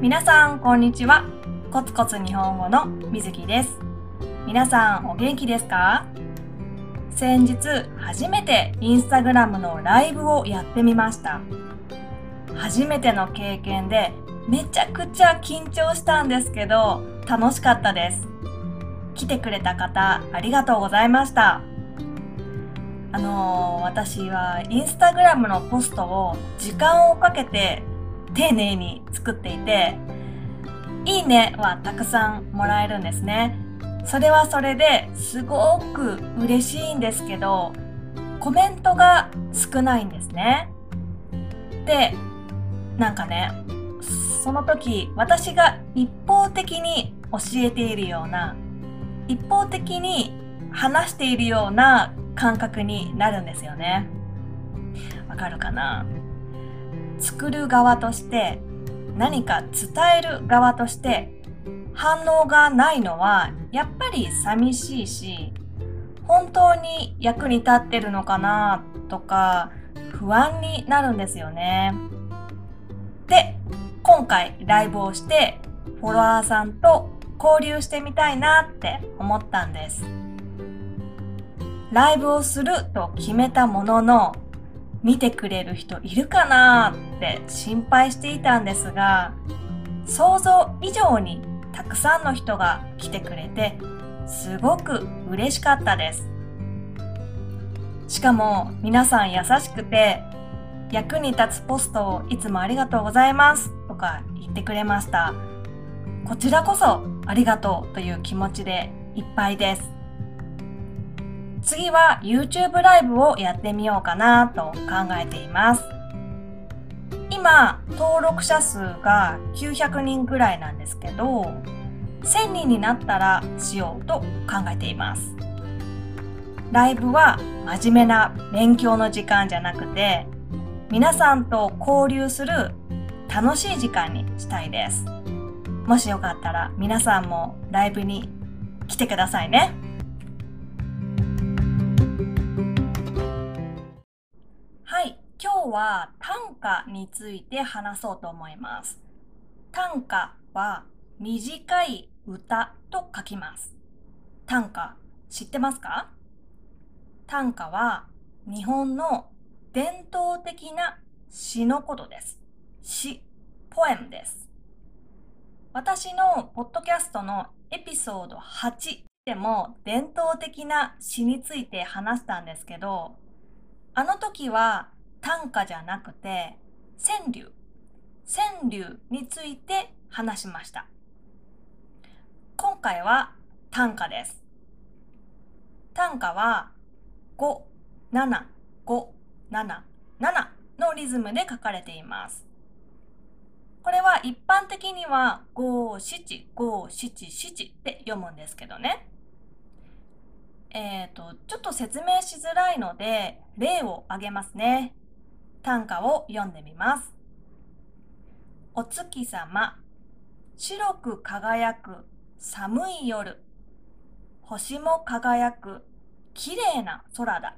皆さんこんにちは。コツコツ日本語のみずきです。皆さんお元気ですか？先日初めてインスタグラムのライブをやってみました。初めての経験でめちゃくちゃ緊張したんですけど楽しかったです。来てくれた方ありがとうございました。あのー、私はインスタグラムのポストを時間をかけて丁寧に作っていて、いいねはたくさんもらえるんですね。それはそれですごく嬉しいんですけど、コメントが少ないんですね。で、なんかね、その時私が一方的に教えているような、一方的に話しているような感覚になるんですよね。わかるかな？作る側として何か伝える側として反応がないのはやっぱり寂しいし本当に役に立ってるのかなとか不安になるんですよね。で今回ライブをしてフォロワーさんと交流してみたいなって思ったんです。ライブをすると決めたものの見てくれる人いるかなって心配していたんですが想像以上にたくさんの人が来てくれてすごく嬉しかったです。しかも皆さん優しくて役に立つポストをいつもありがとうございますとか言ってくれました。こちらこそありがとうという気持ちでいっぱいです。次は YouTube ライブをやってみようかなと考えています。今、登録者数が900人ぐらいなんですけど、1000人になったらしようと考えています。ライブは真面目な勉強の時間じゃなくて、皆さんと交流する楽しい時間にしたいです。もしよかったら皆さんもライブに来てくださいね。日は短歌について話そうと思います。短歌は短い歌と書きます。短歌知ってますか？短歌は日本の伝統的な詩のことです。詩、ポエムです。私のポッドキャストのエピソード8でも伝統的な詩について話したんですけど、あの時は短歌じゃなくて川柳。川柳について話しました。今回は短歌です。短歌は57577のリズムで書かれています。これは一般的には57577って読むんですけどね。えっ、ー、と、ちょっと説明しづらいので、例を挙げますね。短歌を読んでみます。お月様、白く輝く寒い夜、星も輝くきれいな空だ。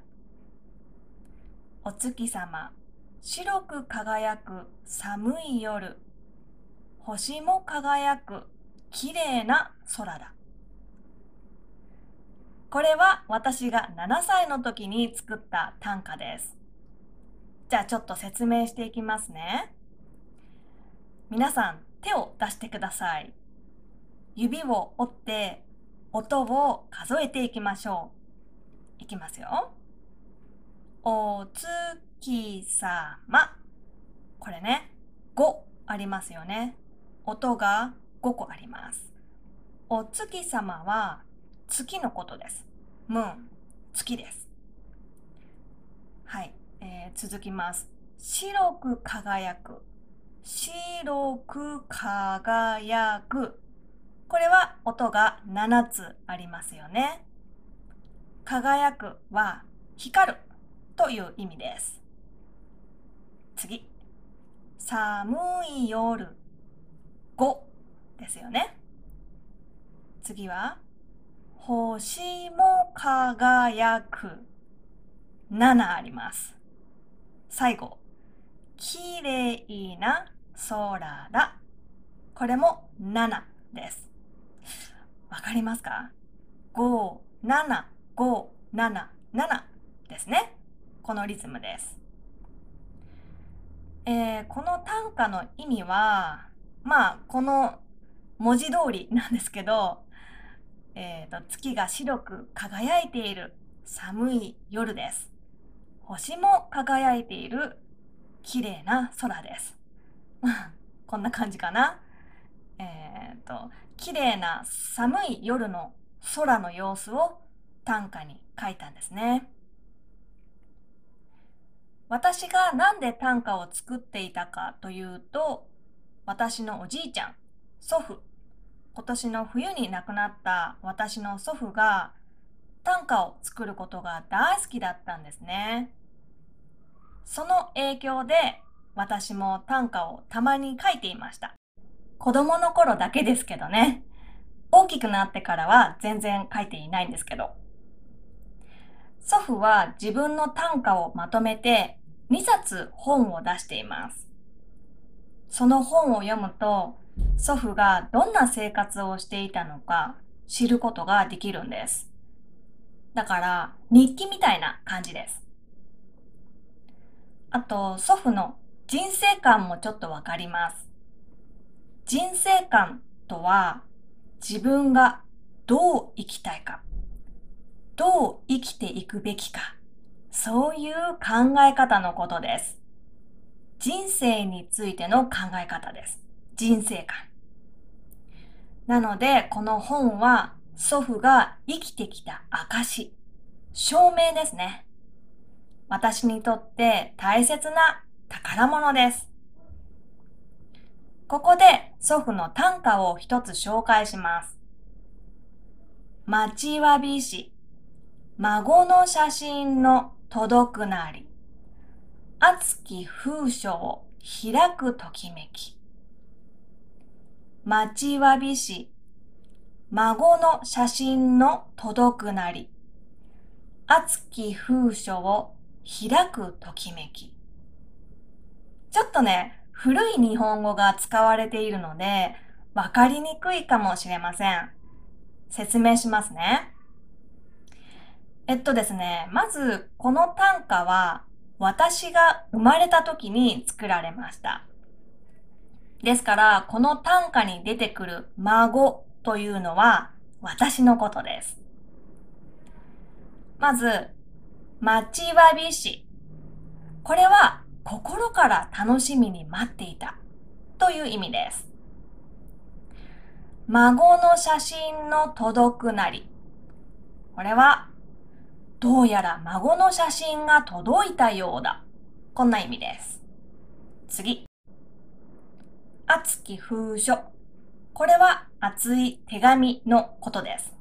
お月様、白く輝く寒い夜、星も輝くきれいな空だ。これは私が7歳の時に作った短歌です。じゃあちょっと説明していきますね。皆さん手を出してください。指を折って音を数えていきましょう。いきますよ。お月様。これね、5ありますよね。音が5個あります。お月様は月のことです。ムーン、月です。はい。えー、続きます。白く輝く。白く輝く。これは音が7つありますよね。輝くは光るという意味です。次。寒い夜5ですよね。次は星も輝く7あります。最後、きれいな空だ。これも7です。わかりますか ?5、7、5、7、7ですね。このリズムです。えー、この短歌の意味は、まあ、この文字通りなんですけど、えーと、月が白く輝いている寒い夜です。星も輝いている綺麗な空です。こんな感じかな。えっ、と、綺麗な寒い夜の空の様子を短歌に書いたんですね。私が何で短歌を作っていたかというと、私のおじいちゃん、祖父、今年の冬に亡くなった私の祖父が短歌を作ることが大好きだったんですね。その影響で私も短歌をたまに書いていました。子供の頃だけですけどね。大きくなってからは全然書いていないんですけど。祖父は自分の短歌をまとめて2冊本を出しています。その本を読むと祖父がどんな生活をしていたのか知ることができるんです。だから日記みたいな感じです。あと祖父の人生観もちょっとわかります。人生観とは自分がどう生きたいか、どう生きていくべきか、そういう考え方のことです。人生についての考え方です。人生観。なので、この本は祖父が生きてきた証、証明ですね。私にとって大切な宝物です。ここで祖父の短歌を一つ紹介します。待ちわびし、孫の写真の届くなり、熱き風書を開くときめき。待ちわびし、孫の写真の届くなり、熱き風書を開くときめき。ちょっとね、古い日本語が使われているので、わかりにくいかもしれません。説明しますね。えっとですね、まず、この短歌は、私が生まれた時に作られました。ですから、この短歌に出てくる孫というのは私のことです。まず、待ちわびし。これは心から楽しみに待っていたという意味です。孫の写真の届くなり。これは、どうやら孫の写真が届いたようだ。こんな意味です。次。熱き封書。これは熱い手紙のことです。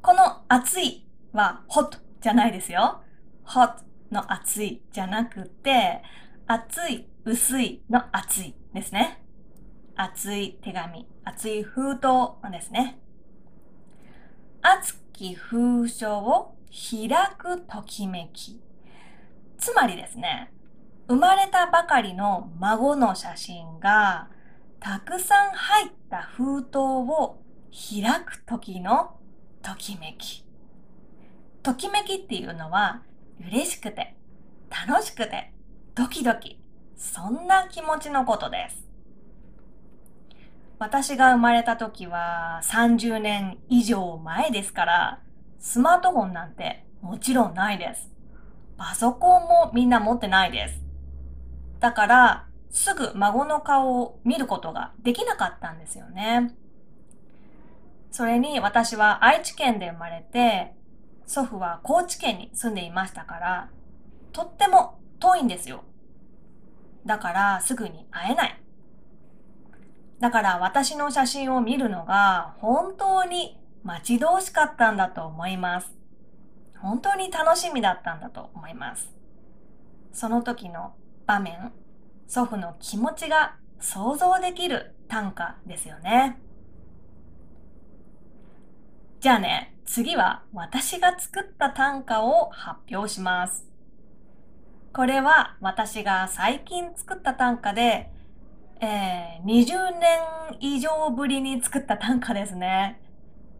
この熱いは hot じゃないですよ。hot の熱いじゃなくて、熱い、薄いの熱いですね。熱い手紙、熱い封筒ですね。熱き封書を開くときめき。つまりですね、生まれたばかりの孫の写真がたくさん入った封筒を開く時のときめき。ときめきっていうのは嬉しくて、楽しくて、ドキドキ、そんな気持ちのことです。私が生まれた時は30年以上前ですから、スマートフォンなんてもちろんないです。パソコンもみんな持ってないです。だから、すぐ孫の顔を見ることができなかったんですよね。それに私は愛知県で生まれて、祖父は高知県に住んでいましたから、とっても遠いんですよ。だからすぐに会えない。だから私の写真を見るのが本当に待ち遠しかったんだと思います。本当に楽しみだったんだと思います。その時の場面、祖父の気持ちが想像できる短歌ですよね。じゃあね、次は私が作った短歌を発表します。これは私が最近作った短歌で、えー、20年以上ぶりに作った短歌ですね。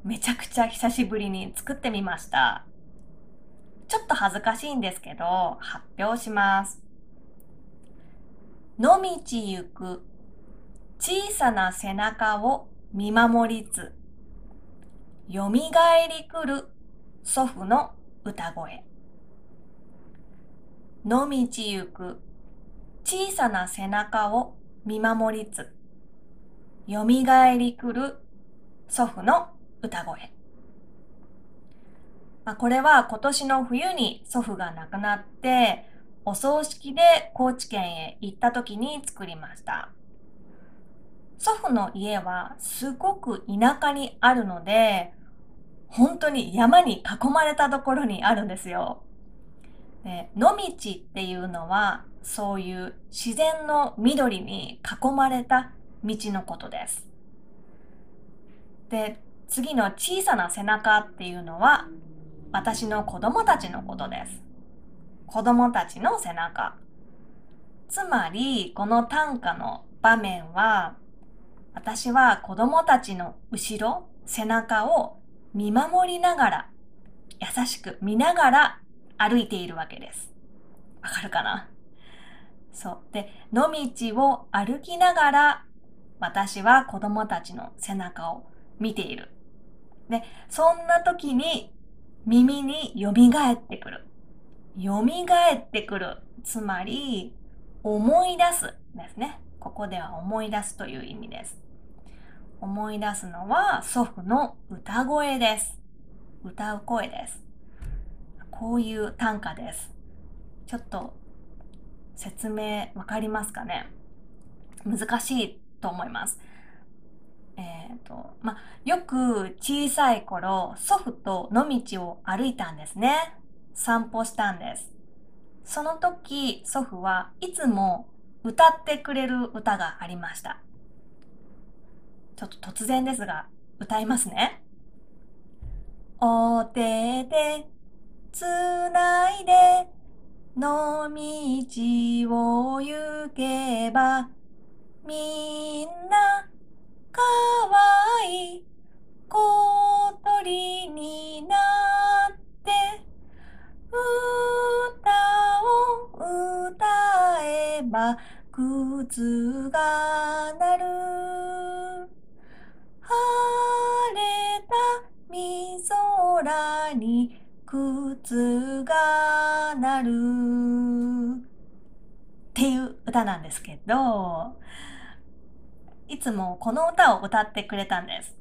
めちゃくちゃ久しぶりに作ってみました。ちょっと恥ずかしいんですけど、発表します。野道行く小さな背中を見守りつ、よみがえりくる祖父の歌声。野道行く小さな背中を見守りつ、よみがえりくる祖父の歌声。まあ、これは今年の冬に祖父が亡くなって、お葬式で高知県へ行った時に作りました。祖父の家はすごく田舎にあるので、本当に山に囲まれたところにあるんですよ。で野道っていうのはそういう自然の緑に囲まれた道のことです。で、次の小さな背中っていうのは私の子供たちのことです。子供たちの背中。つまり、この短歌の場面は、私は子供たちの後ろ、背中を見守りながら、優しく見ながら歩いているわけです。わかるかな？そう。で、野道を歩きながら、私は子供たちの背中を見ている。で、そんな時に耳に蘇ってくる。蘇ってくる。つまり、思い出すですね。ここでは思い出すという意味です。思い出すのは祖父の歌声です。歌う声です。こういう短歌です。ちょっと説明わかりますかね？難しいと思います。えっ、ー、と、ま、よく小さい頃、祖父と野道を歩いたんですね。散歩したんです。その時、祖父はいつも歌ってくれる歌がありました。ちょっと突然ですが、歌いますね。お手でつないでの道を行けば靴が鳴る晴れたみ空に靴が鳴るっていう歌なんですけどいつもこの歌を歌ってくれたんです。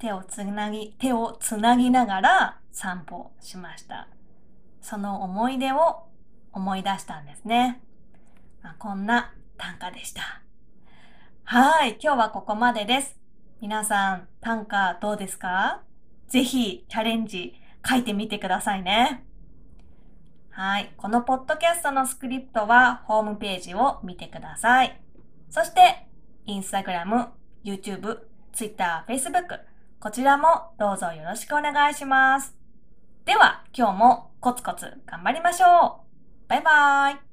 手をつなぎ、手をつなぎながら散歩しました。その思い出を思い出したんですね。まあ、こんな短歌でした。はい、今日はここまでです。皆さん、短歌どうですか？ぜひチャレンジ書いてみてくださいね。はい。このポッドキャストのスクリプトはホームページを見てください。そして、インスタグラム、YouTube、Twitter、Facebook、こちらもどうぞよろしくお願いします。では、今日もコツコツ頑張りましょう。バイバーイ。